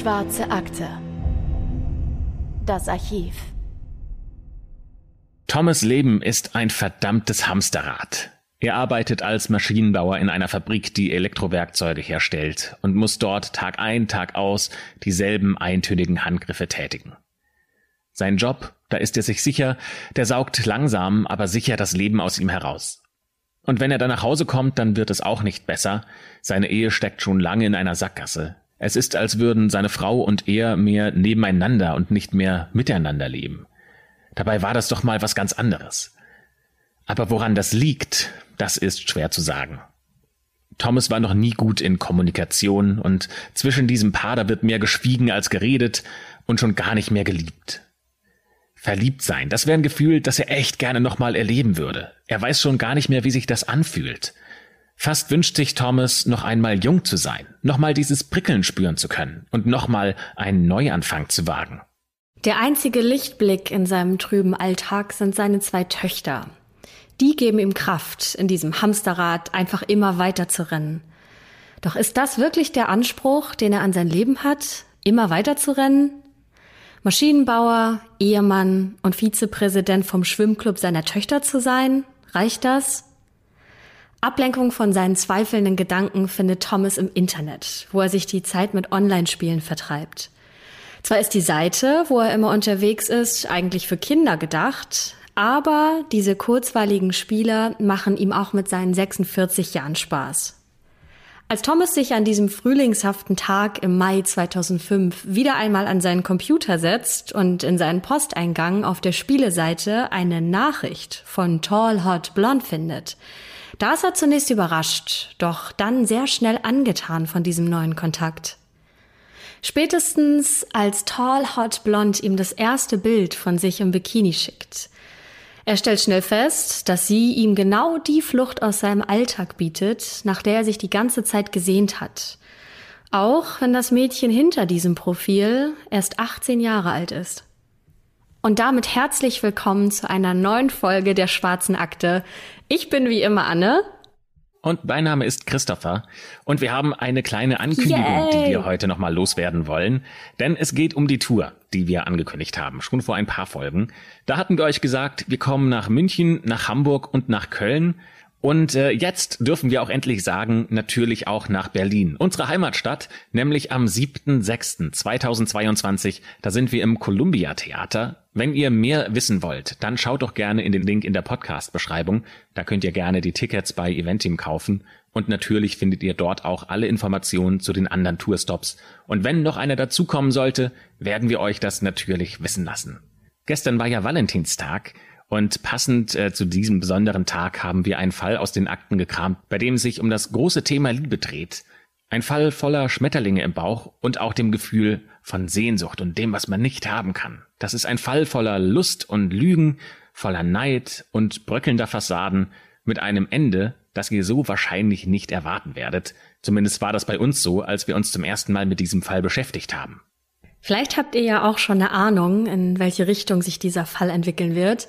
Schwarze Akte. Das Archiv. Thomas Leben ist ein verdammtes Hamsterrad. Er arbeitet als Maschinenbauer in einer Fabrik, die Elektrowerkzeuge herstellt und muss dort Tag ein, Tag aus dieselben eintönigen Handgriffe tätigen. Sein Job, da ist er sich sicher, der saugt langsam, aber sicher das Leben aus ihm heraus. Und wenn er dann nach Hause kommt, dann wird es auch nicht besser. Seine Ehe steckt schon lange in einer Sackgasse. Es ist, als würden seine Frau und er mehr nebeneinander und nicht mehr miteinander leben. Dabei war das doch mal was ganz anderes. Aber woran das liegt, das ist schwer zu sagen. Thomas war noch nie gut in Kommunikation und zwischen diesem Paar da wird mehr geschwiegen als geredet und schon gar nicht mehr geliebt. Verliebt sein, das wäre ein Gefühl, das er echt gerne nochmal erleben würde. Er weiß schon gar nicht mehr, wie sich das anfühlt. Fast wünscht sich Thomas, noch einmal jung zu sein, nochmal dieses Prickeln spüren zu können und nochmal einen Neuanfang zu wagen. Der einzige Lichtblick in seinem trüben Alltag sind seine zwei Töchter. Die geben ihm Kraft, in diesem Hamsterrad einfach immer weiter zu rennen. Doch ist das wirklich der Anspruch, den er an sein Leben hat, immer weiter zu rennen? Maschinenbauer, Ehemann und Vizepräsident vom Schwimmclub seiner Töchter zu sein, reicht das? Ablenkung von seinen zweifelnden Gedanken findet Thomas im Internet, wo er sich die Zeit mit Online-Spielen vertreibt. Zwar ist die Seite, wo er immer unterwegs ist, eigentlich für Kinder gedacht, aber diese kurzweiligen Spiele machen ihm auch mit seinen 46 Jahren Spaß. Als Thomas sich an diesem frühlingshaften Tag im Mai 2005 wieder einmal an seinen Computer setzt und in seinen Posteingang auf der Spieleseite eine Nachricht von Tall Hot Blonde findet, da ist er zunächst überrascht, doch dann sehr schnell angetan von diesem neuen Kontakt. Spätestens als Tall Hot Blonde ihm das erste Bild von sich im Bikini schickt. Er stellt schnell fest, dass sie ihm genau die Flucht aus seinem Alltag bietet, nach der er sich die ganze Zeit gesehnt hat. Auch wenn das Mädchen hinter diesem Profil erst 18 Jahre alt ist. Und damit herzlich willkommen zu einer neuen Folge der Schwarzen Akte. Ich bin wie immer Anne. Und mein Name ist Christopher. Und wir haben eine kleine Ankündigung, Yay. die wir heute nochmal loswerden wollen. Denn es geht um die Tour, die wir angekündigt haben, schon vor ein paar Folgen. Da hatten wir euch gesagt, wir kommen nach München, nach Hamburg und nach Köln. Und äh, jetzt dürfen wir auch endlich sagen, natürlich auch nach Berlin, unsere Heimatstadt, nämlich am 7.6.2022. Da sind wir im Columbia Theater. Wenn ihr mehr wissen wollt, dann schaut doch gerne in den Link in der Podcast-Beschreibung. Da könnt ihr gerne die Tickets bei Eventim kaufen. Und natürlich findet ihr dort auch alle Informationen zu den anderen Tourstops. Und wenn noch einer dazukommen sollte, werden wir euch das natürlich wissen lassen. Gestern war ja Valentinstag. Und passend äh, zu diesem besonderen Tag haben wir einen Fall aus den Akten gekramt, bei dem es sich um das große Thema Liebe dreht. Ein Fall voller Schmetterlinge im Bauch und auch dem Gefühl von Sehnsucht und dem, was man nicht haben kann. Das ist ein Fall voller Lust und Lügen, voller Neid und bröckelnder Fassaden mit einem Ende, das ihr so wahrscheinlich nicht erwarten werdet. Zumindest war das bei uns so, als wir uns zum ersten Mal mit diesem Fall beschäftigt haben. Vielleicht habt ihr ja auch schon eine Ahnung, in welche Richtung sich dieser Fall entwickeln wird.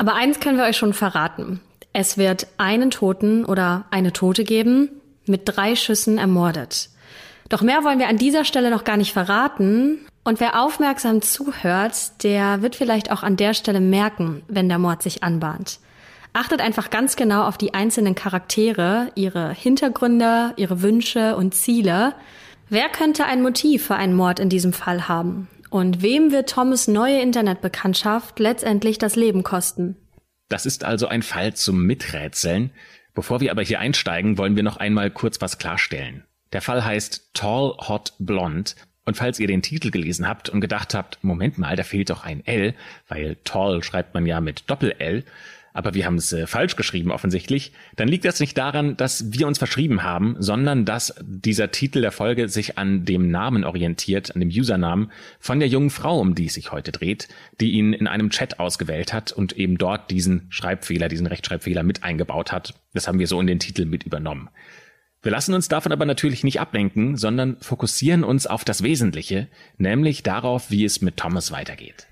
Aber eins können wir euch schon verraten. Es wird einen Toten oder eine Tote geben, mit drei Schüssen ermordet. Doch mehr wollen wir an dieser Stelle noch gar nicht verraten. Und wer aufmerksam zuhört, der wird vielleicht auch an der Stelle merken, wenn der Mord sich anbahnt. Achtet einfach ganz genau auf die einzelnen Charaktere, ihre Hintergründe, ihre Wünsche und Ziele. Wer könnte ein Motiv für einen Mord in diesem Fall haben? Und wem wird Thomas neue Internetbekanntschaft letztendlich das Leben kosten? Das ist also ein Fall zum Miträtseln. Bevor wir aber hier einsteigen, wollen wir noch einmal kurz was klarstellen. Der Fall heißt Tall Hot Blonde und falls ihr den Titel gelesen habt und gedacht habt, Moment mal, da fehlt doch ein L, weil Tall schreibt man ja mit Doppel-L, aber wir haben es äh, falsch geschrieben offensichtlich, dann liegt das nicht daran, dass wir uns verschrieben haben, sondern dass dieser Titel der Folge sich an dem Namen orientiert, an dem Usernamen von der jungen Frau, um die es sich heute dreht, die ihn in einem Chat ausgewählt hat und eben dort diesen Schreibfehler, diesen Rechtschreibfehler mit eingebaut hat. Das haben wir so in den Titel mit übernommen. Wir lassen uns davon aber natürlich nicht ablenken, sondern fokussieren uns auf das Wesentliche, nämlich darauf, wie es mit Thomas weitergeht.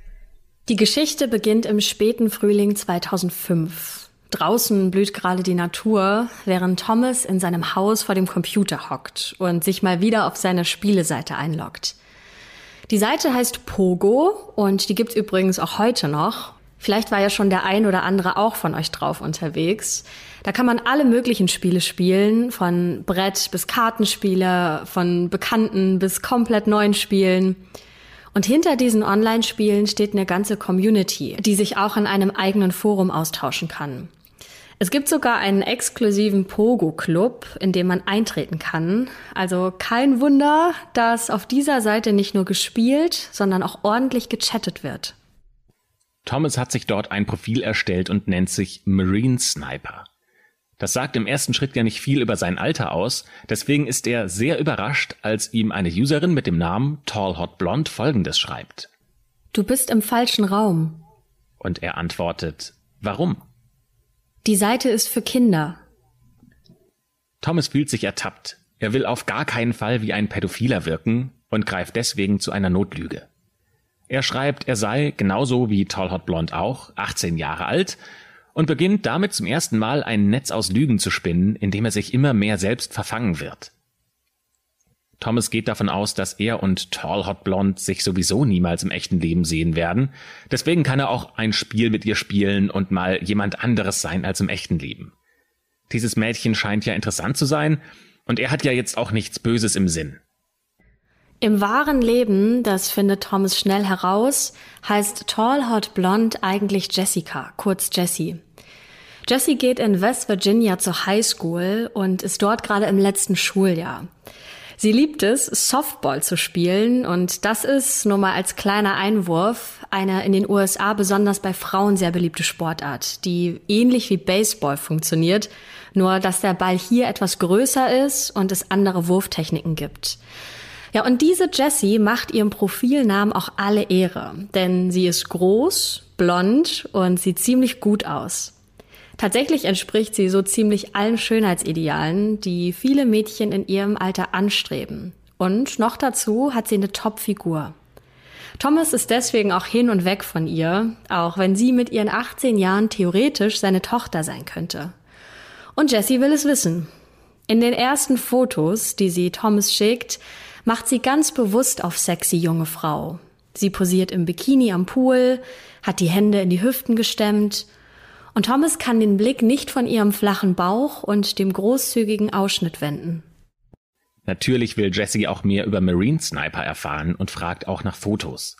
Die Geschichte beginnt im späten Frühling 2005. Draußen blüht gerade die Natur, während Thomas in seinem Haus vor dem Computer hockt und sich mal wieder auf seine Spieleseite einloggt. Die Seite heißt Pogo und die gibt's übrigens auch heute noch. Vielleicht war ja schon der ein oder andere auch von euch drauf unterwegs. Da kann man alle möglichen Spiele spielen, von Brett bis Kartenspiele, von bekannten bis komplett neuen Spielen. Und hinter diesen Online-Spielen steht eine ganze Community, die sich auch in einem eigenen Forum austauschen kann. Es gibt sogar einen exklusiven Pogo-Club, in dem man eintreten kann. Also kein Wunder, dass auf dieser Seite nicht nur gespielt, sondern auch ordentlich gechattet wird. Thomas hat sich dort ein Profil erstellt und nennt sich Marine Sniper. Das sagt im ersten Schritt ja nicht viel über sein Alter aus, deswegen ist er sehr überrascht, als ihm eine Userin mit dem Namen Tall Hot Blonde folgendes schreibt. Du bist im falschen Raum. Und er antwortet, warum? Die Seite ist für Kinder. Thomas fühlt sich ertappt. Er will auf gar keinen Fall wie ein Pädophiler wirken und greift deswegen zu einer Notlüge. Er schreibt, er sei, genauso wie Tall Hot Blonde auch, 18 Jahre alt und beginnt damit zum ersten Mal ein Netz aus Lügen zu spinnen, in dem er sich immer mehr selbst verfangen wird. Thomas geht davon aus, dass er und Tall Hot Blonde sich sowieso niemals im echten Leben sehen werden. Deswegen kann er auch ein Spiel mit ihr spielen und mal jemand anderes sein als im echten Leben. Dieses Mädchen scheint ja interessant zu sein und er hat ja jetzt auch nichts Böses im Sinn. Im wahren Leben, das findet Thomas schnell heraus, heißt Tall Hot Blonde eigentlich Jessica, kurz Jessie. Jessie geht in West Virginia zur High School und ist dort gerade im letzten Schuljahr. Sie liebt es, Softball zu spielen und das ist, nur mal als kleiner Einwurf, eine in den USA besonders bei Frauen sehr beliebte Sportart, die ähnlich wie Baseball funktioniert, nur dass der Ball hier etwas größer ist und es andere Wurftechniken gibt. Ja, und diese Jessie macht ihrem Profilnamen auch alle Ehre, denn sie ist groß, blond und sieht ziemlich gut aus. Tatsächlich entspricht sie so ziemlich allen Schönheitsidealen, die viele Mädchen in ihrem Alter anstreben. Und noch dazu hat sie eine Top-Figur. Thomas ist deswegen auch hin und weg von ihr, auch wenn sie mit ihren 18 Jahren theoretisch seine Tochter sein könnte. Und Jessie will es wissen. In den ersten Fotos, die sie Thomas schickt, macht sie ganz bewusst auf sexy junge Frau. Sie posiert im Bikini am Pool, hat die Hände in die Hüften gestemmt und Thomas kann den Blick nicht von ihrem flachen Bauch und dem großzügigen Ausschnitt wenden. Natürlich will Jessie auch mehr über Marine Sniper erfahren und fragt auch nach Fotos.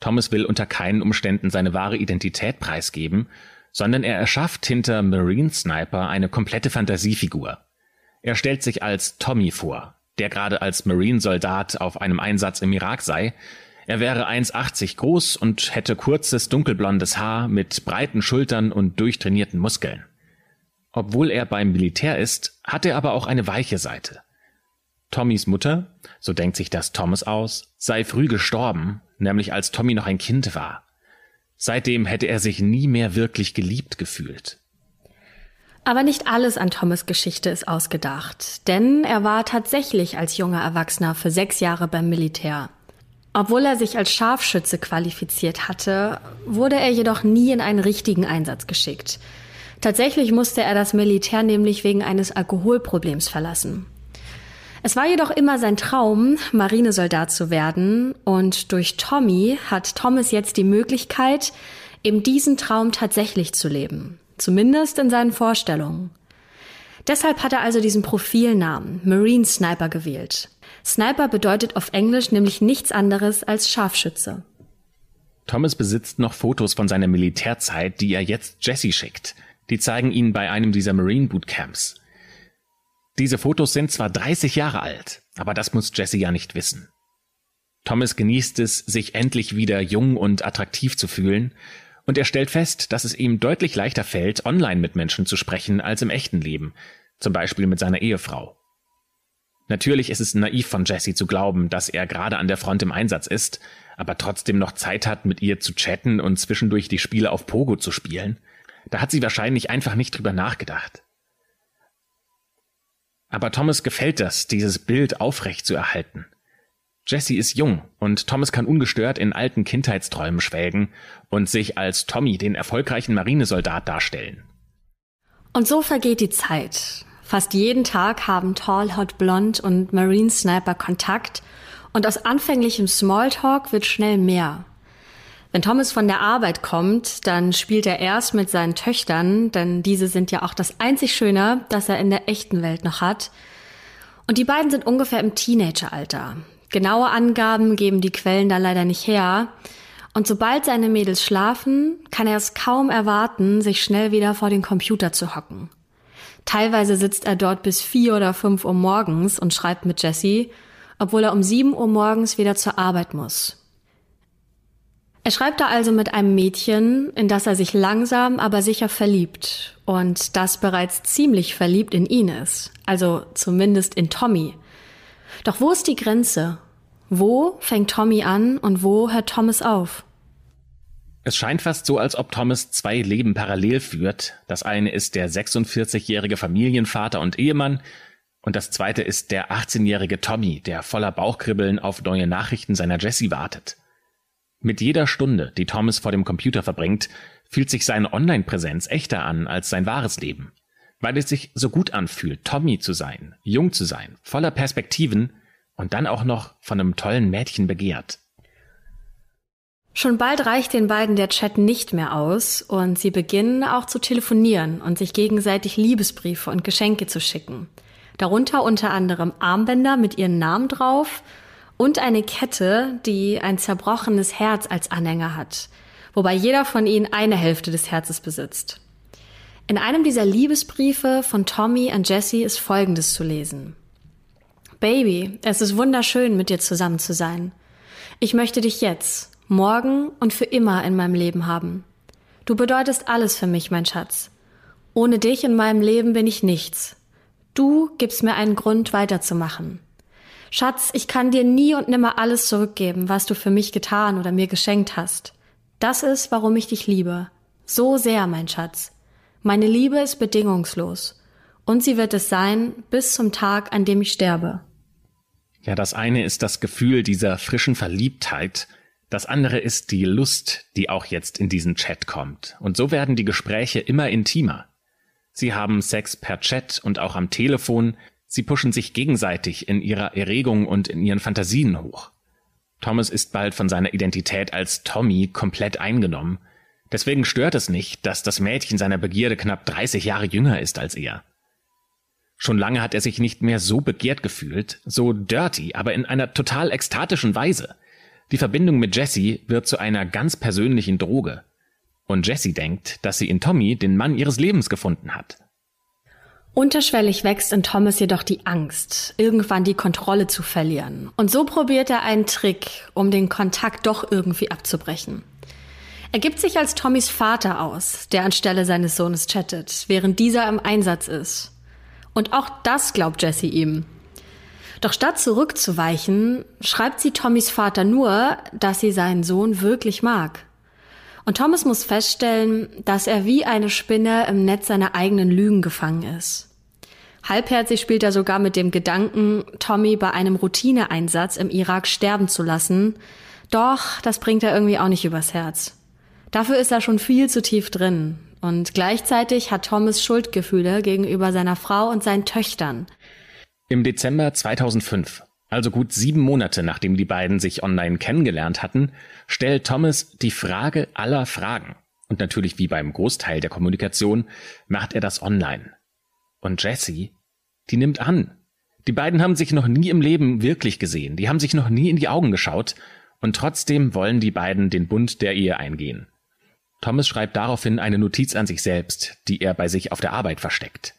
Thomas will unter keinen Umständen seine wahre Identität preisgeben, sondern er erschafft hinter Marine Sniper eine komplette Fantasiefigur. Er stellt sich als Tommy vor, der gerade als Marine-Soldat auf einem Einsatz im Irak sei, er wäre 1,80 groß und hätte kurzes dunkelblondes Haar mit breiten Schultern und durchtrainierten Muskeln. Obwohl er beim Militär ist, hat er aber auch eine weiche Seite. Tommys Mutter, so denkt sich das Thomas aus, sei früh gestorben, nämlich als Tommy noch ein Kind war. Seitdem hätte er sich nie mehr wirklich geliebt gefühlt. Aber nicht alles an Thomas Geschichte ist ausgedacht, denn er war tatsächlich als junger Erwachsener für sechs Jahre beim Militär. Obwohl er sich als Scharfschütze qualifiziert hatte, wurde er jedoch nie in einen richtigen Einsatz geschickt. Tatsächlich musste er das Militär nämlich wegen eines Alkoholproblems verlassen. Es war jedoch immer sein Traum, Marinesoldat zu werden, und durch Tommy hat Thomas jetzt die Möglichkeit, eben diesen Traum tatsächlich zu leben. Zumindest in seinen Vorstellungen. Deshalb hat er also diesen Profilnamen Marine Sniper gewählt. Sniper bedeutet auf Englisch nämlich nichts anderes als Scharfschütze. Thomas besitzt noch Fotos von seiner Militärzeit, die er jetzt Jesse schickt. Die zeigen ihn bei einem dieser Marine Bootcamps. Diese Fotos sind zwar 30 Jahre alt, aber das muss Jesse ja nicht wissen. Thomas genießt es, sich endlich wieder jung und attraktiv zu fühlen, und er stellt fest, dass es ihm deutlich leichter fällt, online mit Menschen zu sprechen als im echten Leben, zum Beispiel mit seiner Ehefrau. Natürlich ist es naiv von Jesse zu glauben, dass er gerade an der Front im Einsatz ist, aber trotzdem noch Zeit hat, mit ihr zu chatten und zwischendurch die Spiele auf Pogo zu spielen. Da hat sie wahrscheinlich einfach nicht drüber nachgedacht. Aber Thomas gefällt das, dieses Bild aufrecht zu erhalten. Jesse ist jung und Thomas kann ungestört in alten Kindheitsträumen schwelgen und sich als Tommy, den erfolgreichen Marinesoldat, darstellen. Und so vergeht die Zeit. Fast jeden Tag haben Tall Hot Blonde und Marine Sniper Kontakt Und aus anfänglichem Smalltalk wird schnell mehr. Wenn Thomas von der Arbeit kommt, dann spielt er erst mit seinen Töchtern, denn diese sind ja auch das einzig Schöne, das er in der echten Welt noch hat. Und die beiden sind ungefähr im Teenageralter. Genaue Angaben geben die Quellen da leider nicht her. Und sobald seine Mädels schlafen, kann er es kaum erwarten, sich schnell wieder vor den Computer zu hocken. Teilweise sitzt er dort bis vier oder fünf Uhr morgens und schreibt mit Jessie, obwohl er um sieben Uhr morgens wieder zur Arbeit muss. Er schreibt da also mit einem Mädchen, in das er sich langsam, aber sicher verliebt und das bereits ziemlich verliebt in ihn ist, also zumindest in Tommy. Doch wo ist die Grenze? Wo fängt Tommy an und wo hört Thomas auf? Es scheint fast so, als ob Thomas zwei Leben parallel führt. Das eine ist der 46-jährige Familienvater und Ehemann und das zweite ist der 18-jährige Tommy, der voller Bauchkribbeln auf neue Nachrichten seiner Jessie wartet. Mit jeder Stunde, die Thomas vor dem Computer verbringt, fühlt sich seine Online-Präsenz echter an als sein wahres Leben. Weil es sich so gut anfühlt, Tommy zu sein, jung zu sein, voller Perspektiven und dann auch noch von einem tollen Mädchen begehrt. Schon bald reicht den beiden der Chat nicht mehr aus und sie beginnen auch zu telefonieren und sich gegenseitig Liebesbriefe und Geschenke zu schicken. Darunter unter anderem Armbänder mit ihren Namen drauf und eine Kette, die ein zerbrochenes Herz als Anhänger hat, wobei jeder von ihnen eine Hälfte des Herzes besitzt. In einem dieser Liebesbriefe von Tommy an Jesse ist Folgendes zu lesen. Baby, es ist wunderschön, mit dir zusammen zu sein. Ich möchte dich jetzt, morgen und für immer in meinem Leben haben. Du bedeutest alles für mich, mein Schatz. Ohne dich in meinem Leben bin ich nichts. Du gibst mir einen Grund weiterzumachen. Schatz, ich kann dir nie und nimmer alles zurückgeben, was du für mich getan oder mir geschenkt hast. Das ist, warum ich dich liebe. So sehr, mein Schatz. Meine Liebe ist bedingungslos. Und sie wird es sein bis zum Tag, an dem ich sterbe. Ja, das eine ist das Gefühl dieser frischen Verliebtheit, das andere ist die Lust, die auch jetzt in diesen Chat kommt. Und so werden die Gespräche immer intimer. Sie haben Sex per Chat und auch am Telefon, Sie pushen sich gegenseitig in ihrer Erregung und in ihren Fantasien hoch. Thomas ist bald von seiner Identität als Tommy komplett eingenommen. Deswegen stört es nicht, dass das Mädchen seiner Begierde knapp 30 Jahre jünger ist als er. Schon lange hat er sich nicht mehr so begehrt gefühlt, so dirty, aber in einer total ekstatischen Weise. Die Verbindung mit Jessie wird zu einer ganz persönlichen Droge. Und Jessie denkt, dass sie in Tommy den Mann ihres Lebens gefunden hat. Unterschwellig wächst in Thomas jedoch die Angst, irgendwann die Kontrolle zu verlieren. Und so probiert er einen Trick, um den Kontakt doch irgendwie abzubrechen. Er gibt sich als Tommys Vater aus, der anstelle seines Sohnes chattet, während dieser im Einsatz ist. Und auch das glaubt Jesse ihm. Doch statt zurückzuweichen, schreibt sie Tommys Vater nur, dass sie seinen Sohn wirklich mag. Und Thomas muss feststellen, dass er wie eine Spinne im Netz seiner eigenen Lügen gefangen ist. Halbherzig spielt er sogar mit dem Gedanken, Tommy bei einem Routineeinsatz im Irak sterben zu lassen. Doch, das bringt er irgendwie auch nicht übers Herz. Dafür ist er schon viel zu tief drin. Und gleichzeitig hat Thomas Schuldgefühle gegenüber seiner Frau und seinen Töchtern. Im Dezember 2005, also gut sieben Monate nachdem die beiden sich online kennengelernt hatten, stellt Thomas die Frage aller Fragen. Und natürlich wie beim Großteil der Kommunikation macht er das online. Und Jessie, die nimmt an. Die beiden haben sich noch nie im Leben wirklich gesehen, die haben sich noch nie in die Augen geschaut, und trotzdem wollen die beiden den Bund der Ehe eingehen. Thomas schreibt daraufhin eine Notiz an sich selbst, die er bei sich auf der Arbeit versteckt.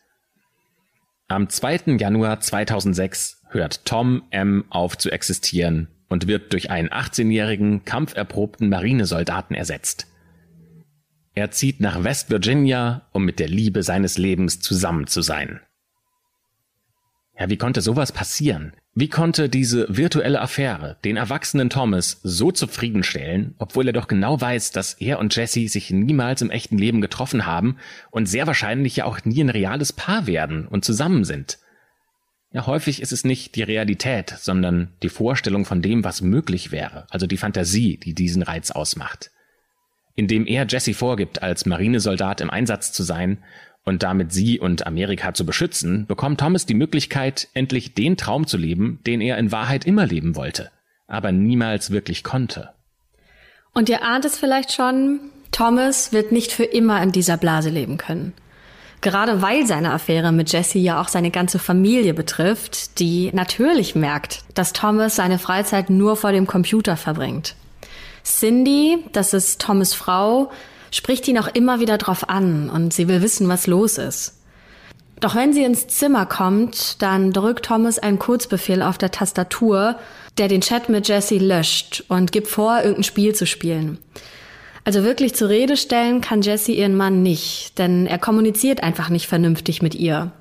Am 2. Januar 2006 hört Tom M. auf zu existieren und wird durch einen 18-jährigen, kampferprobten Marinesoldaten ersetzt. Er zieht nach West Virginia, um mit der Liebe seines Lebens zusammen zu sein. Ja, wie konnte sowas passieren? Wie konnte diese virtuelle Affäre den erwachsenen Thomas so zufriedenstellen, obwohl er doch genau weiß, dass er und Jesse sich niemals im echten Leben getroffen haben und sehr wahrscheinlich ja auch nie ein reales Paar werden und zusammen sind? Ja, häufig ist es nicht die Realität, sondern die Vorstellung von dem, was möglich wäre, also die Fantasie, die diesen Reiz ausmacht. Indem er Jesse vorgibt, als Marinesoldat im Einsatz zu sein und damit sie und Amerika zu beschützen, bekommt Thomas die Möglichkeit, endlich den Traum zu leben, den er in Wahrheit immer leben wollte. aber niemals wirklich konnte. Und ihr ahnt es vielleicht schon, Thomas wird nicht für immer in dieser Blase leben können. Gerade weil seine Affäre mit Jesse ja auch seine ganze Familie betrifft, die natürlich merkt, dass Thomas seine Freizeit nur vor dem Computer verbringt. Cindy, das ist Thomas Frau, spricht ihn auch immer wieder drauf an und sie will wissen, was los ist. Doch wenn sie ins Zimmer kommt, dann drückt Thomas einen Kurzbefehl auf der Tastatur, der den Chat mit Jesse löscht und gibt vor, irgendein Spiel zu spielen. Also wirklich zur Rede stellen kann Jesse ihren Mann nicht, denn er kommuniziert einfach nicht vernünftig mit ihr.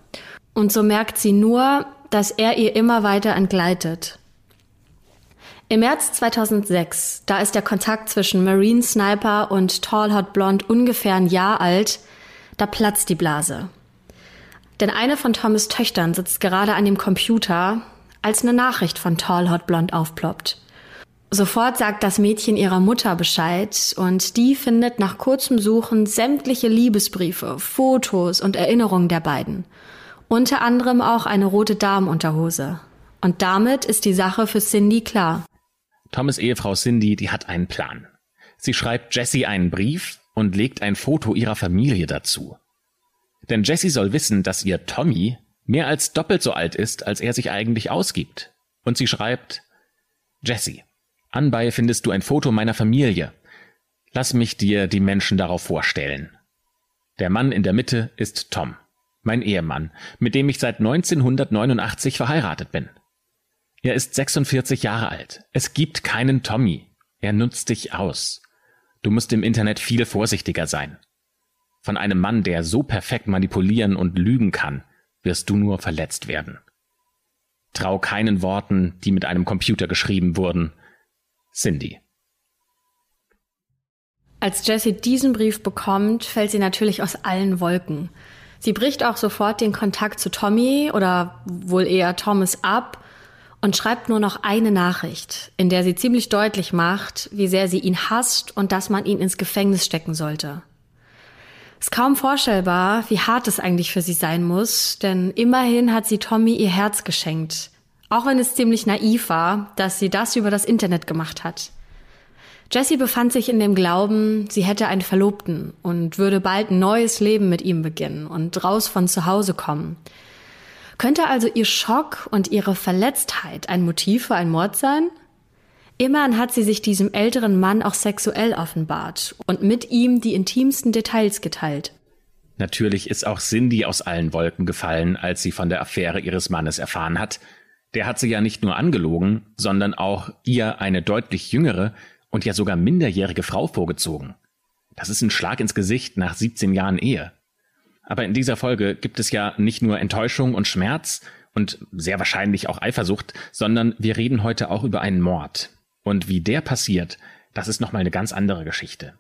Und so merkt sie nur, dass er ihr immer weiter entgleitet. Im März 2006, da ist der Kontakt zwischen Marine Sniper und Tall Hot Blonde ungefähr ein Jahr alt, da platzt die Blase. Denn eine von Thomas Töchtern sitzt gerade an dem Computer, als eine Nachricht von Tall Hot Blonde aufploppt. Sofort sagt das Mädchen ihrer Mutter Bescheid und die findet nach kurzem Suchen sämtliche Liebesbriefe, Fotos und Erinnerungen der beiden. Unter anderem auch eine rote Damenunterhose. Und damit ist die Sache für Cindy klar. Thomas Ehefrau Cindy, die hat einen Plan. Sie schreibt Jessie einen Brief und legt ein Foto ihrer Familie dazu. Denn Jessie soll wissen, dass ihr Tommy mehr als doppelt so alt ist, als er sich eigentlich ausgibt. Und sie schreibt Jessie, anbei findest du ein Foto meiner Familie. Lass mich dir die Menschen darauf vorstellen. Der Mann in der Mitte ist Tom, mein Ehemann, mit dem ich seit 1989 verheiratet bin. Er ist 46 Jahre alt. Es gibt keinen Tommy. Er nutzt dich aus. Du musst im Internet viel vorsichtiger sein. Von einem Mann, der so perfekt manipulieren und lügen kann, wirst du nur verletzt werden. Trau keinen Worten, die mit einem Computer geschrieben wurden. Cindy. Als Jessie diesen Brief bekommt, fällt sie natürlich aus allen Wolken. Sie bricht auch sofort den Kontakt zu Tommy oder wohl eher Thomas ab und schreibt nur noch eine Nachricht, in der sie ziemlich deutlich macht, wie sehr sie ihn hasst und dass man ihn ins Gefängnis stecken sollte. Ist kaum vorstellbar, wie hart es eigentlich für sie sein muss, denn immerhin hat sie Tommy ihr Herz geschenkt. Auch wenn es ziemlich naiv war, dass sie das über das Internet gemacht hat. Jessie befand sich in dem Glauben, sie hätte einen Verlobten und würde bald ein neues Leben mit ihm beginnen und raus von zu Hause kommen. Könnte also ihr Schock und ihre Verletztheit ein Motiv für einen Mord sein? Immerhin hat sie sich diesem älteren Mann auch sexuell offenbart und mit ihm die intimsten Details geteilt. Natürlich ist auch Cindy aus allen Wolken gefallen, als sie von der Affäre ihres Mannes erfahren hat. Der hat sie ja nicht nur angelogen, sondern auch ihr eine deutlich jüngere und ja sogar minderjährige Frau vorgezogen. Das ist ein Schlag ins Gesicht nach 17 Jahren Ehe. Aber in dieser Folge gibt es ja nicht nur Enttäuschung und Schmerz und sehr wahrscheinlich auch Eifersucht, sondern wir reden heute auch über einen Mord. Und wie der passiert, das ist nochmal eine ganz andere Geschichte.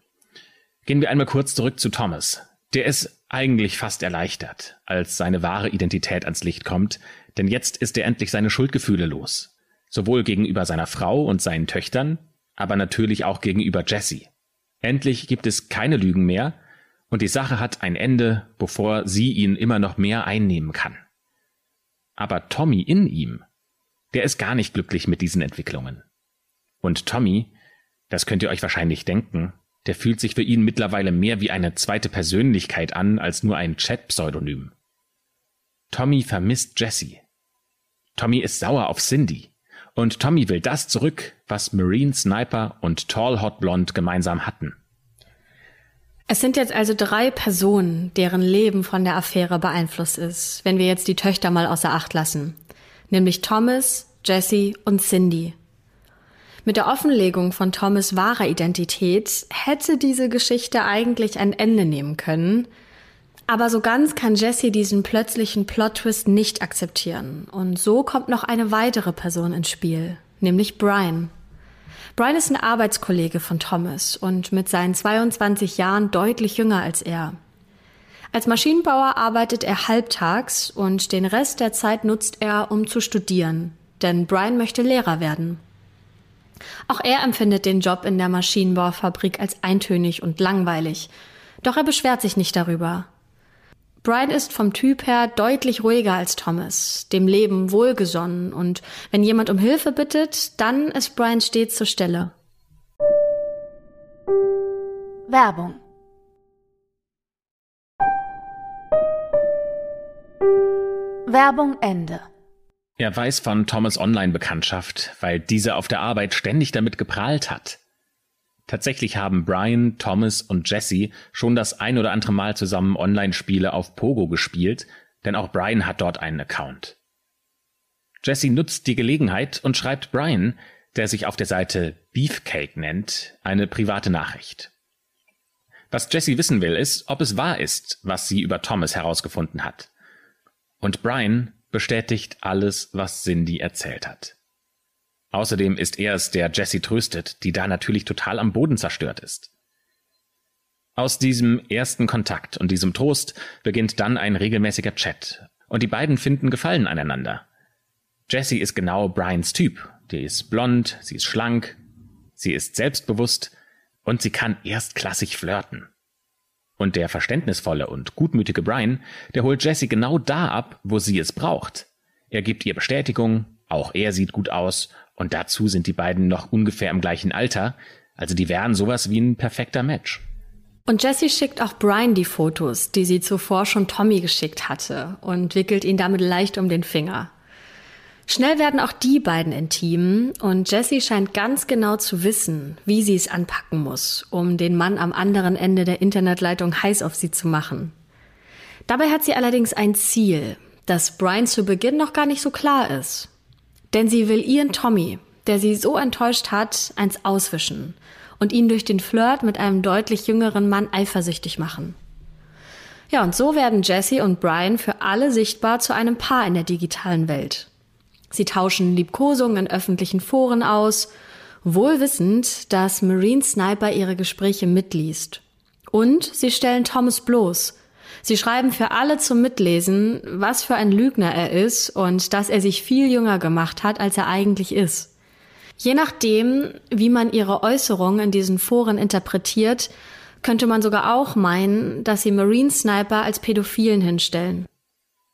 Gehen wir einmal kurz zurück zu Thomas. Der ist eigentlich fast erleichtert, als seine wahre Identität ans Licht kommt, denn jetzt ist er endlich seine Schuldgefühle los. Sowohl gegenüber seiner Frau und seinen Töchtern, aber natürlich auch gegenüber Jessie. Endlich gibt es keine Lügen mehr und die Sache hat ein Ende, bevor sie ihn immer noch mehr einnehmen kann. Aber Tommy in ihm, der ist gar nicht glücklich mit diesen Entwicklungen. Und Tommy, das könnt ihr euch wahrscheinlich denken, der fühlt sich für ihn mittlerweile mehr wie eine zweite Persönlichkeit an als nur ein Chat-Pseudonym. Tommy vermisst Jesse. Tommy ist sauer auf Cindy. Und Tommy will das zurück, was Marine Sniper und Tall Hot Blonde gemeinsam hatten. Es sind jetzt also drei Personen, deren Leben von der Affäre beeinflusst ist, wenn wir jetzt die Töchter mal außer Acht lassen. Nämlich Thomas, Jesse und Cindy. Mit der Offenlegung von Thomas wahrer Identität hätte diese Geschichte eigentlich ein Ende nehmen können. Aber so ganz kann Jesse diesen plötzlichen Plot-Twist nicht akzeptieren. Und so kommt noch eine weitere Person ins Spiel, nämlich Brian. Brian ist ein Arbeitskollege von Thomas und mit seinen 22 Jahren deutlich jünger als er. Als Maschinenbauer arbeitet er halbtags und den Rest der Zeit nutzt er, um zu studieren, denn Brian möchte Lehrer werden. Auch er empfindet den Job in der Maschinenbaufabrik als eintönig und langweilig, doch er beschwert sich nicht darüber. Brian ist vom Typ her deutlich ruhiger als Thomas, dem Leben wohlgesonnen und wenn jemand um Hilfe bittet, dann ist Brian stets zur Stelle. Werbung Werbung Ende. Er weiß von Thomas Online-Bekanntschaft, weil diese auf der Arbeit ständig damit geprahlt hat. Tatsächlich haben Brian, Thomas und Jesse schon das ein oder andere Mal zusammen Online-Spiele auf Pogo gespielt, denn auch Brian hat dort einen Account. Jesse nutzt die Gelegenheit und schreibt Brian, der sich auf der Seite Beefcake nennt, eine private Nachricht. Was Jesse wissen will, ist, ob es wahr ist, was sie über Thomas herausgefunden hat. Und Brian bestätigt alles, was Cindy erzählt hat. Außerdem ist er es, der Jessie tröstet, die da natürlich total am Boden zerstört ist. Aus diesem ersten Kontakt und diesem Trost beginnt dann ein regelmäßiger Chat, und die beiden finden Gefallen aneinander. Jessie ist genau Brians Typ. Die ist blond, sie ist schlank, sie ist selbstbewusst und sie kann erstklassig flirten. Und der verständnisvolle und gutmütige Brian, der holt Jessie genau da ab, wo sie es braucht. Er gibt ihr Bestätigung, auch er sieht gut aus und dazu sind die beiden noch ungefähr im gleichen Alter, also die wären sowas wie ein perfekter Match. Und Jessie schickt auch Brian die Fotos, die sie zuvor schon Tommy geschickt hatte und wickelt ihn damit leicht um den Finger. Schnell werden auch die beiden intim und Jessie scheint ganz genau zu wissen, wie sie es anpacken muss, um den Mann am anderen Ende der Internetleitung heiß auf sie zu machen. Dabei hat sie allerdings ein Ziel, das Brian zu Beginn noch gar nicht so klar ist. Denn sie will ihren Tommy, der sie so enttäuscht hat, eins auswischen und ihn durch den Flirt mit einem deutlich jüngeren Mann eifersüchtig machen. Ja, und so werden Jesse und Brian für alle sichtbar zu einem Paar in der digitalen Welt. Sie tauschen Liebkosungen in öffentlichen Foren aus, wohl wissend, dass Marine Sniper ihre Gespräche mitliest. Und sie stellen Thomas bloß, Sie schreiben für alle zum Mitlesen, was für ein Lügner er ist und dass er sich viel jünger gemacht hat, als er eigentlich ist. Je nachdem, wie man ihre Äußerungen in diesen Foren interpretiert, könnte man sogar auch meinen, dass sie Marine Sniper als Pädophilen hinstellen.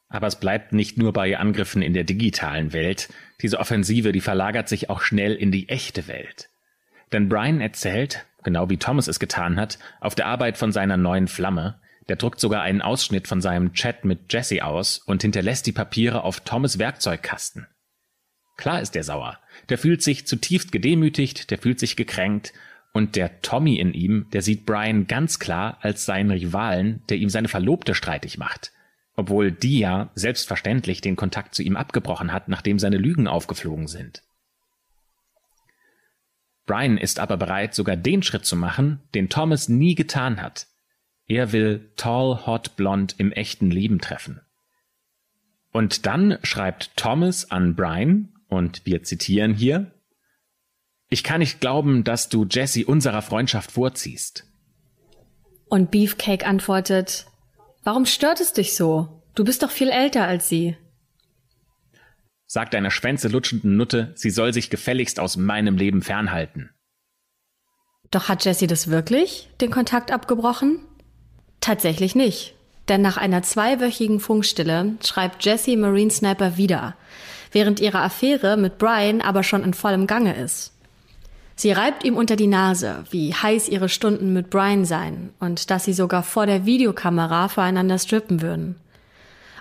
Aber es bleibt nicht nur bei Angriffen in der digitalen Welt. Diese Offensive, die verlagert sich auch schnell in die echte Welt. Denn Brian erzählt, genau wie Thomas es getan hat, auf der Arbeit von seiner neuen Flamme, der druckt sogar einen Ausschnitt von seinem Chat mit Jesse aus und hinterlässt die Papiere auf Thomas Werkzeugkasten. Klar ist er sauer. Der fühlt sich zutiefst gedemütigt, der fühlt sich gekränkt und der Tommy in ihm, der sieht Brian ganz klar als seinen Rivalen, der ihm seine Verlobte streitig macht. Obwohl die ja selbstverständlich den Kontakt zu ihm abgebrochen hat, nachdem seine Lügen aufgeflogen sind. Brian ist aber bereit, sogar den Schritt zu machen, den Thomas nie getan hat. Er will Tall Hot Blonde im echten Leben treffen. Und dann schreibt Thomas an Brian, und wir zitieren hier, ich kann nicht glauben, dass du Jesse unserer Freundschaft vorziehst. Und Beefcake antwortet, warum stört es dich so? Du bist doch viel älter als sie. Sagt einer Schwänze lutschenden Nutte, sie soll sich gefälligst aus meinem Leben fernhalten. Doch hat Jesse das wirklich, den Kontakt abgebrochen? Tatsächlich nicht. Denn nach einer zweiwöchigen Funkstille schreibt Jessie Marine Sniper wieder, während ihre Affäre mit Brian aber schon in vollem Gange ist. Sie reibt ihm unter die Nase, wie heiß ihre Stunden mit Brian seien und dass sie sogar vor der Videokamera voreinander strippen würden.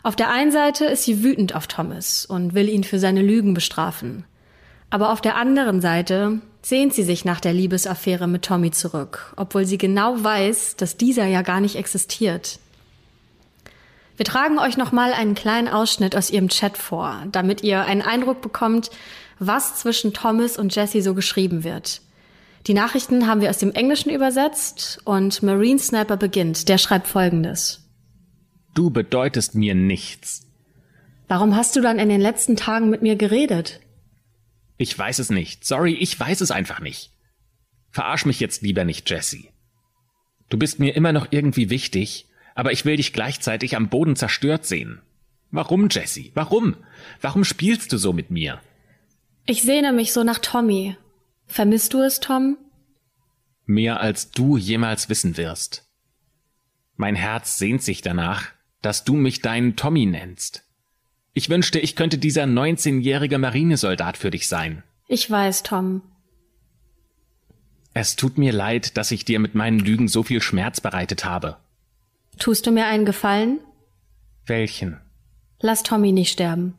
Auf der einen Seite ist sie wütend auf Thomas und will ihn für seine Lügen bestrafen. Aber auf der anderen Seite sehnt sie sich nach der Liebesaffäre mit Tommy zurück, obwohl sie genau weiß, dass dieser ja gar nicht existiert. Wir tragen euch nochmal einen kleinen Ausschnitt aus ihrem Chat vor, damit ihr einen Eindruck bekommt, was zwischen Thomas und Jesse so geschrieben wird. Die Nachrichten haben wir aus dem Englischen übersetzt und Marine Sniper beginnt. Der schreibt folgendes. Du bedeutest mir nichts. Warum hast du dann in den letzten Tagen mit mir geredet? Ich weiß es nicht. Sorry, ich weiß es einfach nicht. Verarsch mich jetzt lieber nicht, Jesse. Du bist mir immer noch irgendwie wichtig, aber ich will dich gleichzeitig am Boden zerstört sehen. Warum, Jesse? Warum? Warum spielst du so mit mir? Ich sehne mich so nach Tommy. Vermisst du es, Tom? Mehr als du jemals wissen wirst. Mein Herz sehnt sich danach, dass du mich deinen Tommy nennst. Ich wünschte, ich könnte dieser 19-jährige Marinesoldat für dich sein. Ich weiß, Tom. Es tut mir leid, dass ich dir mit meinen Lügen so viel Schmerz bereitet habe. Tust du mir einen Gefallen? Welchen? Lass Tommy nicht sterben.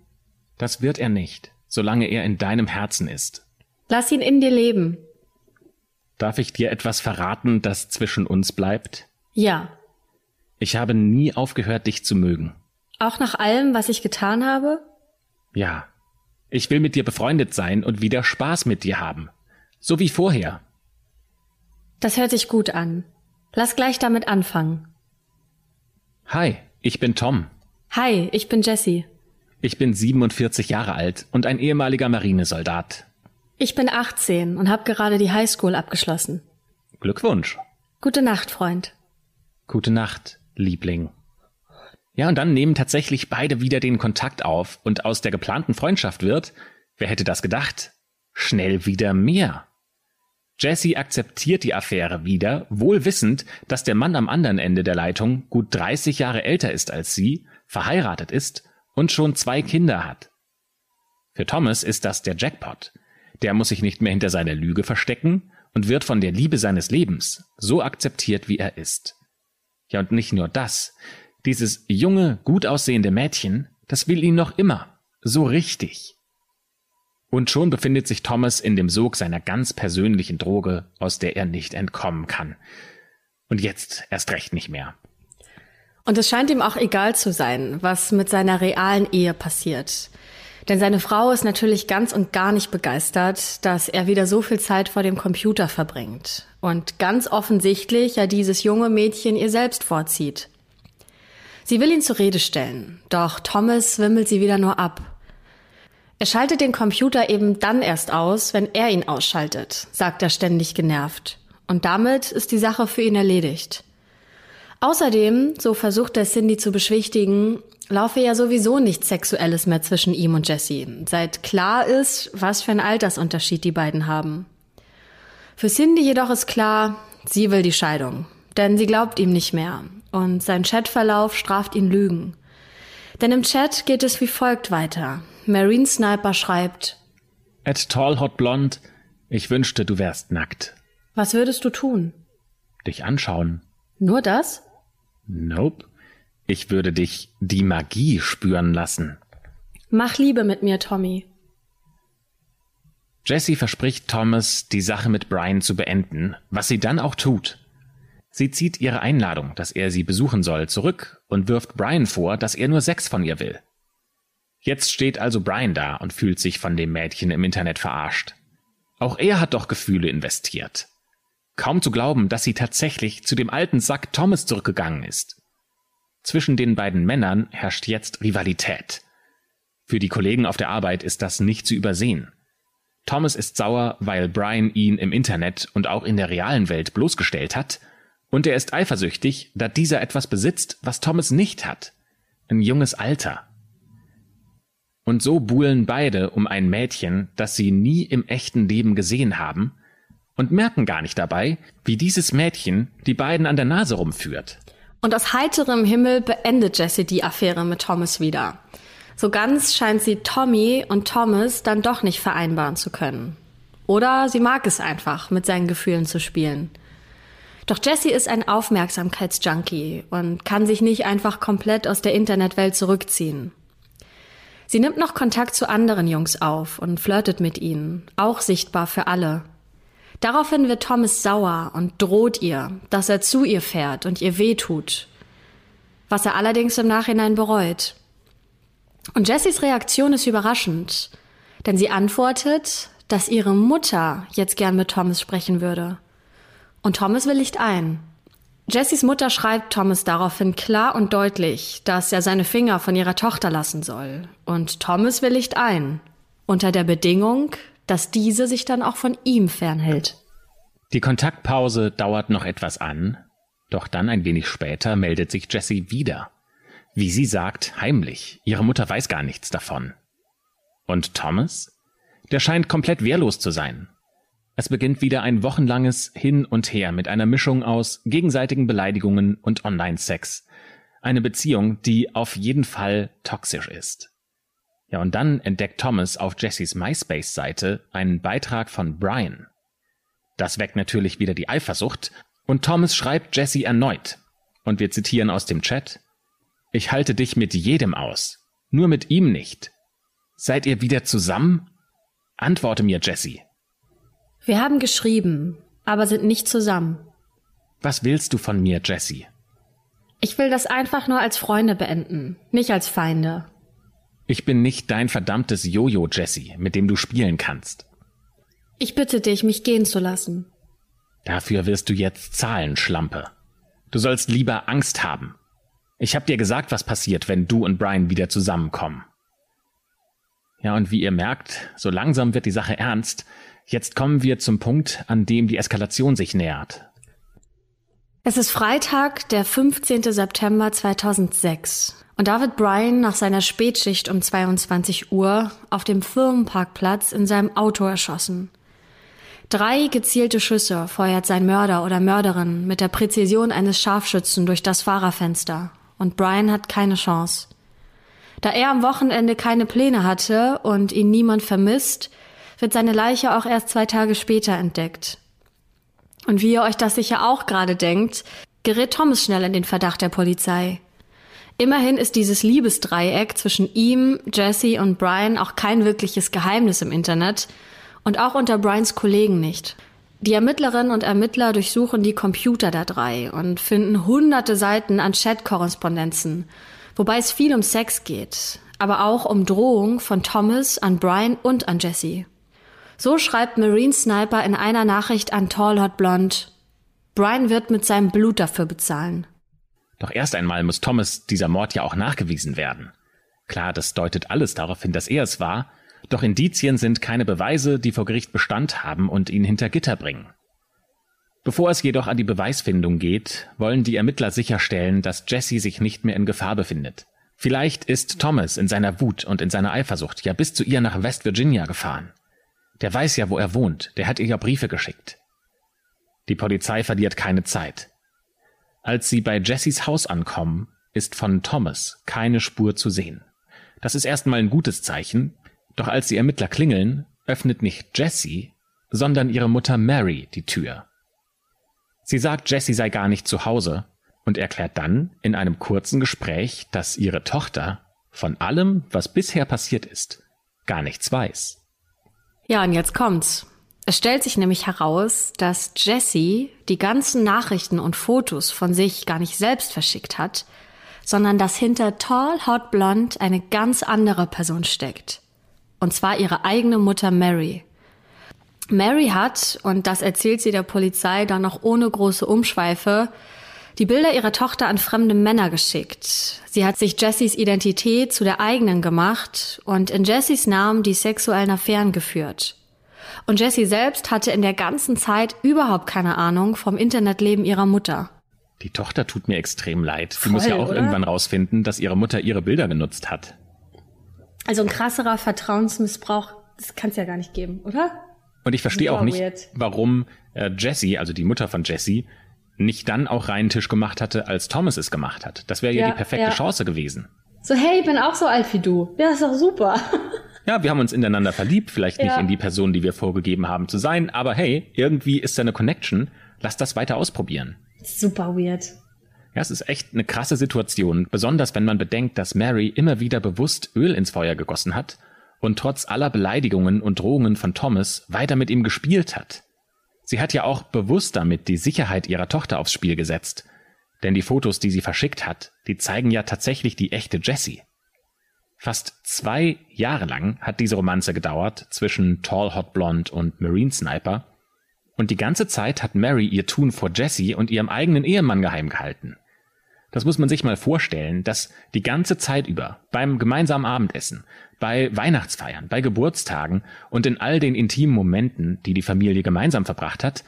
Das wird er nicht, solange er in deinem Herzen ist. Lass ihn in dir leben. Darf ich dir etwas verraten, das zwischen uns bleibt? Ja. Ich habe nie aufgehört, dich zu mögen. Auch nach allem, was ich getan habe? Ja. Ich will mit dir befreundet sein und wieder Spaß mit dir haben. So wie vorher. Das hört sich gut an. Lass gleich damit anfangen. Hi, ich bin Tom. Hi, ich bin Jessie. Ich bin 47 Jahre alt und ein ehemaliger Marinesoldat. Ich bin 18 und habe gerade die Highschool abgeschlossen. Glückwunsch. Gute Nacht, Freund. Gute Nacht, Liebling. Ja, und dann nehmen tatsächlich beide wieder den Kontakt auf und aus der geplanten Freundschaft wird, wer hätte das gedacht, schnell wieder mehr. Jesse akzeptiert die Affäre wieder, wohl wissend, dass der Mann am anderen Ende der Leitung gut 30 Jahre älter ist als sie, verheiratet ist und schon zwei Kinder hat. Für Thomas ist das der Jackpot. Der muss sich nicht mehr hinter seiner Lüge verstecken und wird von der Liebe seines Lebens so akzeptiert, wie er ist. Ja, und nicht nur das. Dieses junge, gut aussehende Mädchen, das will ihn noch immer. So richtig. Und schon befindet sich Thomas in dem Sog seiner ganz persönlichen Droge, aus der er nicht entkommen kann. Und jetzt erst recht nicht mehr. Und es scheint ihm auch egal zu sein, was mit seiner realen Ehe passiert. Denn seine Frau ist natürlich ganz und gar nicht begeistert, dass er wieder so viel Zeit vor dem Computer verbringt. Und ganz offensichtlich ja dieses junge Mädchen ihr selbst vorzieht. Sie will ihn zur Rede stellen, doch Thomas wimmelt sie wieder nur ab er schaltet den Computer eben dann erst aus, wenn er ihn ausschaltet, sagt er ständig genervt. Und damit ist die Sache für ihn erledigt. Außerdem, so versucht er Cindy zu beschwichtigen, laufe ja sowieso nichts Sexuelles mehr zwischen ihm und Jesse, seit klar ist, was für ein Altersunterschied die beiden haben. Für Cindy jedoch ist klar, sie will die Scheidung, denn sie glaubt ihm nicht mehr und sein Chatverlauf straft ihn Lügen. Denn im Chat geht es wie folgt weiter. Marine Sniper schreibt. At Tall Hot Blonde, ich wünschte, du wärst nackt. Was würdest du tun? Dich anschauen. Nur das? Nope. Ich würde dich die Magie spüren lassen. Mach Liebe mit mir, Tommy. Jessie verspricht Thomas, die Sache mit Brian zu beenden, was sie dann auch tut. Sie zieht ihre Einladung, dass er sie besuchen soll, zurück und wirft Brian vor, dass er nur Sex von ihr will. Jetzt steht also Brian da und fühlt sich von dem Mädchen im Internet verarscht. Auch er hat doch Gefühle investiert. Kaum zu glauben, dass sie tatsächlich zu dem alten Sack Thomas zurückgegangen ist. Zwischen den beiden Männern herrscht jetzt Rivalität. Für die Kollegen auf der Arbeit ist das nicht zu übersehen. Thomas ist sauer, weil Brian ihn im Internet und auch in der realen Welt bloßgestellt hat, und er ist eifersüchtig, da dieser etwas besitzt, was Thomas nicht hat. Ein junges Alter. Und so buhlen beide um ein Mädchen, das sie nie im echten Leben gesehen haben, und merken gar nicht dabei, wie dieses Mädchen die beiden an der Nase rumführt. Und aus heiterem Himmel beendet Jessie die Affäre mit Thomas wieder. So ganz scheint sie Tommy und Thomas dann doch nicht vereinbaren zu können. Oder sie mag es einfach, mit seinen Gefühlen zu spielen. Doch Jessie ist ein Aufmerksamkeitsjunkie und kann sich nicht einfach komplett aus der Internetwelt zurückziehen. Sie nimmt noch Kontakt zu anderen Jungs auf und flirtet mit ihnen, auch sichtbar für alle. Daraufhin wird Thomas sauer und droht ihr, dass er zu ihr fährt und ihr wehtut. Was er allerdings im Nachhinein bereut. Und Jessies Reaktion ist überraschend, denn sie antwortet, dass ihre Mutter jetzt gern mit Thomas sprechen würde. Und Thomas willigt ein. Jessys Mutter schreibt Thomas daraufhin klar und deutlich, dass er seine Finger von ihrer Tochter lassen soll. Und Thomas willigt ein, unter der Bedingung, dass diese sich dann auch von ihm fernhält. Die Kontaktpause dauert noch etwas an, doch dann ein wenig später meldet sich Jessie wieder. Wie sie sagt, heimlich. Ihre Mutter weiß gar nichts davon. Und Thomas? Der scheint komplett wehrlos zu sein. Es beginnt wieder ein wochenlanges Hin und Her mit einer Mischung aus gegenseitigen Beleidigungen und Online-Sex. Eine Beziehung, die auf jeden Fall toxisch ist. Ja, und dann entdeckt Thomas auf Jessys MySpace-Seite einen Beitrag von Brian. Das weckt natürlich wieder die Eifersucht und Thomas schreibt Jesse erneut. Und wir zitieren aus dem Chat. Ich halte dich mit jedem aus. Nur mit ihm nicht. Seid ihr wieder zusammen? Antworte mir, Jesse. Wir haben geschrieben, aber sind nicht zusammen. Was willst du von mir, Jesse? Ich will das einfach nur als Freunde beenden, nicht als Feinde. Ich bin nicht dein verdammtes Jojo, Jesse, mit dem du spielen kannst. Ich bitte dich, mich gehen zu lassen. Dafür wirst du jetzt zahlen, Schlampe. Du sollst lieber Angst haben. Ich hab dir gesagt, was passiert, wenn du und Brian wieder zusammenkommen. Ja, und wie ihr merkt, so langsam wird die Sache ernst. Jetzt kommen wir zum Punkt, an dem die Eskalation sich nähert. Es ist Freitag, der 15. September 2006. Und da wird Brian nach seiner Spätschicht um 22 Uhr auf dem Firmenparkplatz in seinem Auto erschossen. Drei gezielte Schüsse feuert sein Mörder oder Mörderin mit der Präzision eines Scharfschützen durch das Fahrerfenster. Und Brian hat keine Chance. Da er am Wochenende keine Pläne hatte und ihn niemand vermisst, wird seine Leiche auch erst zwei Tage später entdeckt. Und wie ihr euch das sicher auch gerade denkt, gerät Thomas schnell in den Verdacht der Polizei. Immerhin ist dieses Liebesdreieck zwischen ihm, Jesse und Brian auch kein wirkliches Geheimnis im Internet und auch unter Brians Kollegen nicht. Die Ermittlerinnen und Ermittler durchsuchen die Computer der drei und finden hunderte Seiten an Chatkorrespondenzen, wobei es viel um Sex geht, aber auch um Drohung von Thomas an Brian und an Jesse. So schreibt Marine Sniper in einer Nachricht an Tall Hot Blonde, Brian wird mit seinem Blut dafür bezahlen. Doch erst einmal muss Thomas dieser Mord ja auch nachgewiesen werden. Klar, das deutet alles darauf hin, dass er es war, doch Indizien sind keine Beweise, die vor Gericht Bestand haben und ihn hinter Gitter bringen. Bevor es jedoch an die Beweisfindung geht, wollen die Ermittler sicherstellen, dass Jesse sich nicht mehr in Gefahr befindet. Vielleicht ist Thomas in seiner Wut und in seiner Eifersucht ja bis zu ihr nach West Virginia gefahren. Der weiß ja, wo er wohnt, der hat ihr ja Briefe geschickt. Die Polizei verliert keine Zeit. Als sie bei Jessys Haus ankommen, ist von Thomas keine Spur zu sehen. Das ist erstmal ein gutes Zeichen, doch als die Ermittler klingeln, öffnet nicht Jessie, sondern ihre Mutter Mary die Tür. Sie sagt, Jessie sei gar nicht zu Hause und erklärt dann in einem kurzen Gespräch, dass ihre Tochter von allem, was bisher passiert ist, gar nichts weiß. Ja, und jetzt kommt's. Es stellt sich nämlich heraus, dass Jessie die ganzen Nachrichten und Fotos von sich gar nicht selbst verschickt hat, sondern dass hinter Tall Hot Blonde eine ganz andere Person steckt. Und zwar ihre eigene Mutter Mary. Mary hat, und das erzählt sie der Polizei dann noch ohne große Umschweife, die Bilder ihrer Tochter an fremde Männer geschickt. Sie hat sich Jessys Identität zu der eigenen gemacht und in Jessys Namen die sexuellen Affären geführt. Und Jessie selbst hatte in der ganzen Zeit überhaupt keine Ahnung vom Internetleben ihrer Mutter. Die Tochter tut mir extrem leid. Sie muss ja auch oder? irgendwann rausfinden, dass ihre Mutter ihre Bilder genutzt hat. Also ein krasserer Vertrauensmissbrauch, das kann es ja gar nicht geben, oder? Und ich verstehe auch nicht, weird. warum äh, Jessie, also die Mutter von Jessie, nicht dann auch reinen Tisch gemacht hatte, als Thomas es gemacht hat. Das wäre ja, ja, die perfekte ja. Chance gewesen. So, hey, ich bin auch so alt wie du. Ja, ist doch super. ja, wir haben uns ineinander verliebt, vielleicht nicht ja. in die Person, die wir vorgegeben haben zu sein, aber hey, irgendwie ist da eine Connection. Lass das weiter ausprobieren. Super weird. Ja, es ist echt eine krasse Situation, besonders wenn man bedenkt, dass Mary immer wieder bewusst Öl ins Feuer gegossen hat und trotz aller Beleidigungen und Drohungen von Thomas weiter mit ihm gespielt hat. Sie hat ja auch bewusst damit die Sicherheit ihrer Tochter aufs Spiel gesetzt, denn die Fotos, die sie verschickt hat, die zeigen ja tatsächlich die echte Jessie. Fast zwei Jahre lang hat diese Romanze gedauert zwischen Tall Hot Blonde und Marine Sniper, und die ganze Zeit hat Mary ihr Tun vor Jessie und ihrem eigenen Ehemann geheim gehalten. Das muss man sich mal vorstellen, dass die ganze Zeit über, beim gemeinsamen Abendessen, bei Weihnachtsfeiern, bei Geburtstagen und in all den intimen Momenten, die die Familie gemeinsam verbracht hat,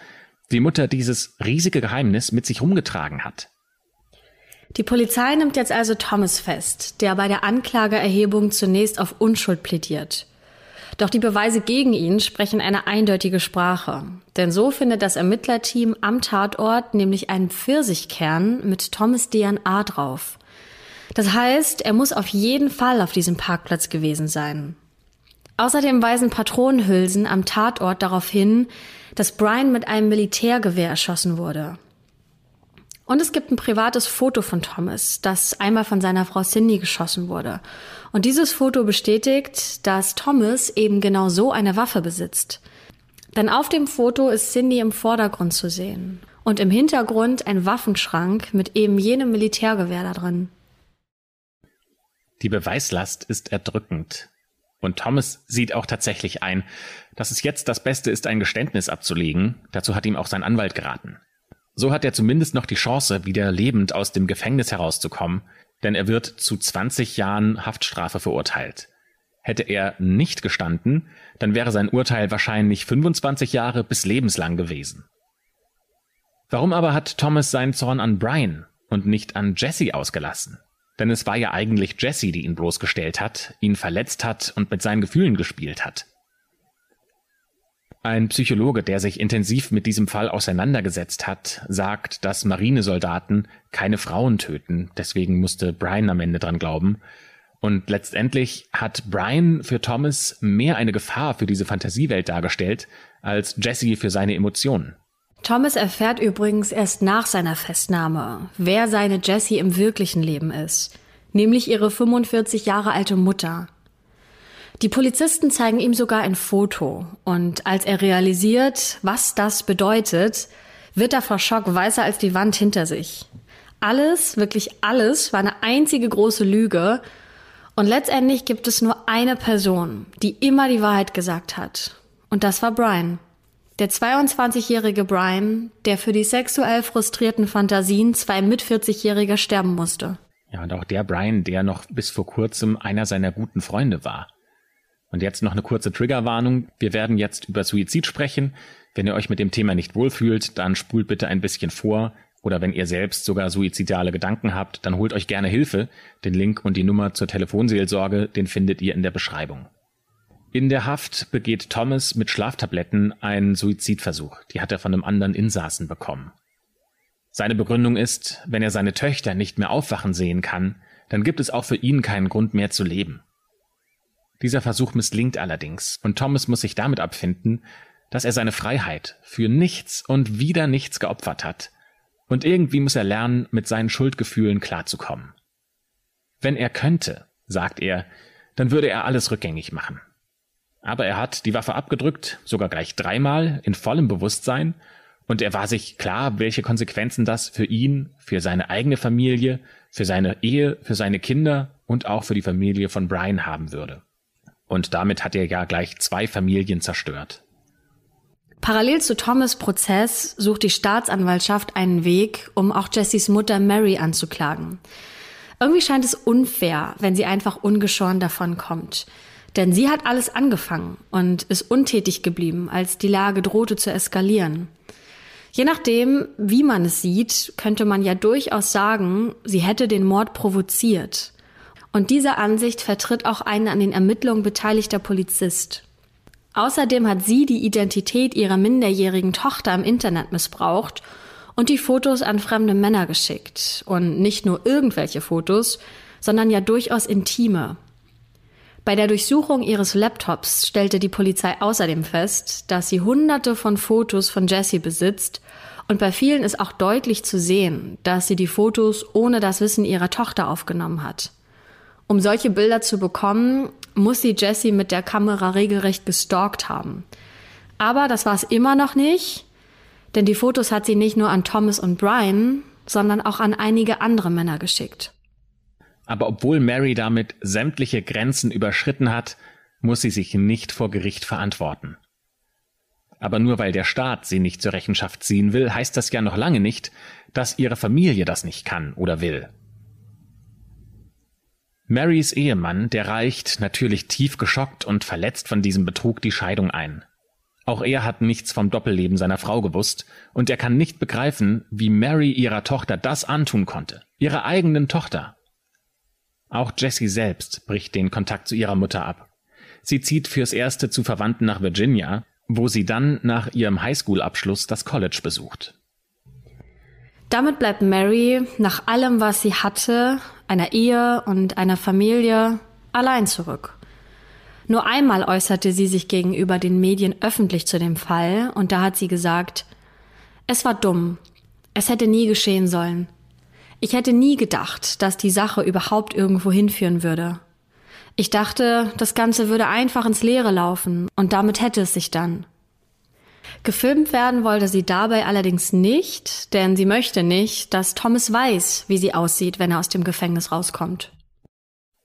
die Mutter dieses riesige Geheimnis mit sich rumgetragen hat. Die Polizei nimmt jetzt also Thomas fest, der bei der Anklageerhebung zunächst auf Unschuld plädiert. Doch die Beweise gegen ihn sprechen eine eindeutige Sprache. Denn so findet das Ermittlerteam am Tatort nämlich einen Pfirsichkern mit Thomas DNA drauf. Das heißt, er muss auf jeden Fall auf diesem Parkplatz gewesen sein. Außerdem weisen Patronenhülsen am Tatort darauf hin, dass Brian mit einem Militärgewehr erschossen wurde. Und es gibt ein privates Foto von Thomas, das einmal von seiner Frau Cindy geschossen wurde. Und dieses Foto bestätigt, dass Thomas eben genau so eine Waffe besitzt. Denn auf dem Foto ist Cindy im Vordergrund zu sehen und im Hintergrund ein Waffenschrank mit eben jenem Militärgewehr da drin. Die Beweislast ist erdrückend. Und Thomas sieht auch tatsächlich ein, dass es jetzt das Beste ist, ein Geständnis abzulegen. Dazu hat ihm auch sein Anwalt geraten. So hat er zumindest noch die Chance, wieder lebend aus dem Gefängnis herauszukommen, denn er wird zu 20 Jahren Haftstrafe verurteilt. Hätte er nicht gestanden, dann wäre sein Urteil wahrscheinlich 25 Jahre bis lebenslang gewesen. Warum aber hat Thomas seinen Zorn an Brian und nicht an Jesse ausgelassen? Denn es war ja eigentlich Jesse, die ihn bloßgestellt hat, ihn verletzt hat und mit seinen Gefühlen gespielt hat. Ein Psychologe, der sich intensiv mit diesem Fall auseinandergesetzt hat, sagt, dass Marinesoldaten keine Frauen töten. Deswegen musste Brian am Ende dran glauben. Und letztendlich hat Brian für Thomas mehr eine Gefahr für diese Fantasiewelt dargestellt, als Jesse für seine Emotionen. Thomas erfährt übrigens erst nach seiner Festnahme, wer seine Jessie im wirklichen Leben ist, nämlich ihre 45 Jahre alte Mutter. Die Polizisten zeigen ihm sogar ein Foto und als er realisiert, was das bedeutet, wird er vor Schock weißer als die Wand hinter sich. Alles, wirklich alles, war eine einzige große Lüge und letztendlich gibt es nur eine Person, die immer die Wahrheit gesagt hat. Und das war Brian. Der 22-jährige Brian, der für die sexuell frustrierten Fantasien zwei mit 40-Jähriger sterben musste. Ja, und auch der Brian, der noch bis vor kurzem einer seiner guten Freunde war. Und jetzt noch eine kurze Triggerwarnung. Wir werden jetzt über Suizid sprechen. Wenn ihr euch mit dem Thema nicht wohlfühlt, dann spult bitte ein bisschen vor. Oder wenn ihr selbst sogar suizidale Gedanken habt, dann holt euch gerne Hilfe. Den Link und die Nummer zur Telefonseelsorge, den findet ihr in der Beschreibung. In der Haft begeht Thomas mit Schlaftabletten einen Suizidversuch. Die hat er von einem anderen Insassen bekommen. Seine Begründung ist, wenn er seine Töchter nicht mehr aufwachen sehen kann, dann gibt es auch für ihn keinen Grund mehr zu leben. Dieser Versuch misslingt allerdings, und Thomas muss sich damit abfinden, dass er seine Freiheit für nichts und wieder nichts geopfert hat, und irgendwie muss er lernen, mit seinen Schuldgefühlen klarzukommen. Wenn er könnte, sagt er, dann würde er alles rückgängig machen. Aber er hat die Waffe abgedrückt, sogar gleich dreimal, in vollem Bewusstsein, und er war sich klar, welche Konsequenzen das für ihn, für seine eigene Familie, für seine Ehe, für seine Kinder und auch für die Familie von Brian haben würde. Und damit hat er ja gleich zwei Familien zerstört. Parallel zu Thomas Prozess sucht die Staatsanwaltschaft einen Weg, um auch Jessys Mutter Mary anzuklagen. Irgendwie scheint es unfair, wenn sie einfach ungeschoren davon kommt. Denn sie hat alles angefangen und ist untätig geblieben, als die Lage drohte zu eskalieren. Je nachdem, wie man es sieht, könnte man ja durchaus sagen, sie hätte den Mord provoziert. Und diese Ansicht vertritt auch ein an den Ermittlungen beteiligter Polizist. Außerdem hat sie die Identität ihrer minderjährigen Tochter im Internet missbraucht und die Fotos an fremde Männer geschickt. Und nicht nur irgendwelche Fotos, sondern ja durchaus intime. Bei der Durchsuchung ihres Laptops stellte die Polizei außerdem fest, dass sie hunderte von Fotos von Jessie besitzt und bei vielen ist auch deutlich zu sehen, dass sie die Fotos ohne das Wissen ihrer Tochter aufgenommen hat. Um solche Bilder zu bekommen, muss sie Jessie mit der Kamera regelrecht gestalkt haben. Aber das war es immer noch nicht, denn die Fotos hat sie nicht nur an Thomas und Brian, sondern auch an einige andere Männer geschickt. Aber obwohl Mary damit sämtliche Grenzen überschritten hat, muss sie sich nicht vor Gericht verantworten. Aber nur weil der Staat sie nicht zur Rechenschaft ziehen will, heißt das ja noch lange nicht, dass ihre Familie das nicht kann oder will. Marys Ehemann, der reicht, natürlich tief geschockt und verletzt von diesem Betrug, die Scheidung ein. Auch er hat nichts vom Doppelleben seiner Frau gewusst, und er kann nicht begreifen, wie Mary ihrer Tochter das antun konnte, ihrer eigenen Tochter. Auch Jessie selbst bricht den Kontakt zu ihrer Mutter ab. Sie zieht fürs Erste zu Verwandten nach Virginia, wo sie dann nach ihrem Highschool-Abschluss das College besucht. Damit bleibt Mary nach allem, was sie hatte, einer Ehe und einer Familie allein zurück. Nur einmal äußerte sie sich gegenüber den Medien öffentlich zu dem Fall und da hat sie gesagt, es war dumm. Es hätte nie geschehen sollen. Ich hätte nie gedacht, dass die Sache überhaupt irgendwo hinführen würde. Ich dachte, das Ganze würde einfach ins Leere laufen und damit hätte es sich dann. Gefilmt werden wollte sie dabei allerdings nicht, denn sie möchte nicht, dass Thomas weiß, wie sie aussieht, wenn er aus dem Gefängnis rauskommt.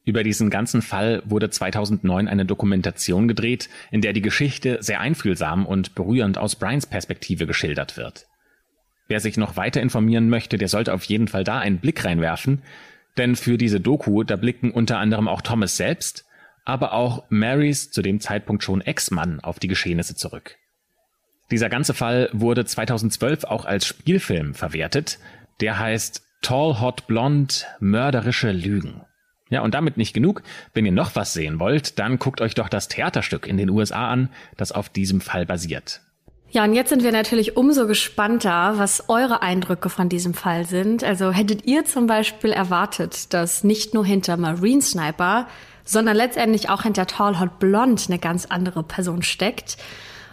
Über diesen ganzen Fall wurde 2009 eine Dokumentation gedreht, in der die Geschichte sehr einfühlsam und berührend aus Brians Perspektive geschildert wird. Wer sich noch weiter informieren möchte, der sollte auf jeden Fall da einen Blick reinwerfen, denn für diese Doku, da blicken unter anderem auch Thomas selbst, aber auch Marys zu dem Zeitpunkt schon Ex-Mann auf die Geschehnisse zurück. Dieser ganze Fall wurde 2012 auch als Spielfilm verwertet. Der heißt Tall Hot Blonde Mörderische Lügen. Ja, und damit nicht genug. Wenn ihr noch was sehen wollt, dann guckt euch doch das Theaterstück in den USA an, das auf diesem Fall basiert. Ja, und jetzt sind wir natürlich umso gespannter, was eure Eindrücke von diesem Fall sind. Also hättet ihr zum Beispiel erwartet, dass nicht nur hinter Marine Sniper, sondern letztendlich auch hinter Tall Hot Blonde eine ganz andere Person steckt?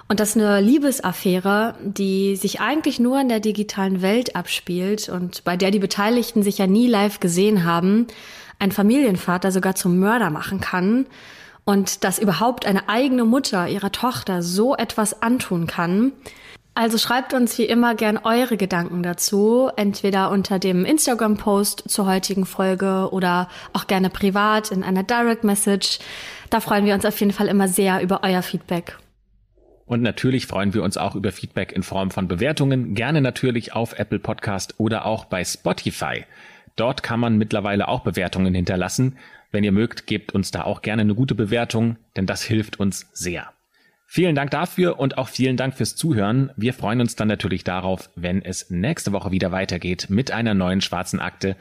Und dass eine Liebesaffäre, die sich eigentlich nur in der digitalen Welt abspielt und bei der die Beteiligten sich ja nie live gesehen haben, ein Familienvater sogar zum Mörder machen kann und dass überhaupt eine eigene Mutter ihrer Tochter so etwas antun kann. Also schreibt uns wie immer gern eure Gedanken dazu, entweder unter dem Instagram-Post zur heutigen Folge oder auch gerne privat in einer Direct Message. Da freuen wir uns auf jeden Fall immer sehr über euer Feedback. Und natürlich freuen wir uns auch über Feedback in Form von Bewertungen, gerne natürlich auf Apple Podcast oder auch bei Spotify. Dort kann man mittlerweile auch Bewertungen hinterlassen. Wenn ihr mögt, gebt uns da auch gerne eine gute Bewertung, denn das hilft uns sehr. Vielen Dank dafür und auch vielen Dank fürs Zuhören. Wir freuen uns dann natürlich darauf, wenn es nächste Woche wieder weitergeht mit einer neuen schwarzen Akte.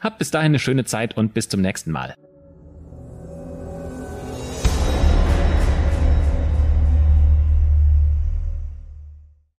Habt bis dahin eine schöne Zeit und bis zum nächsten Mal.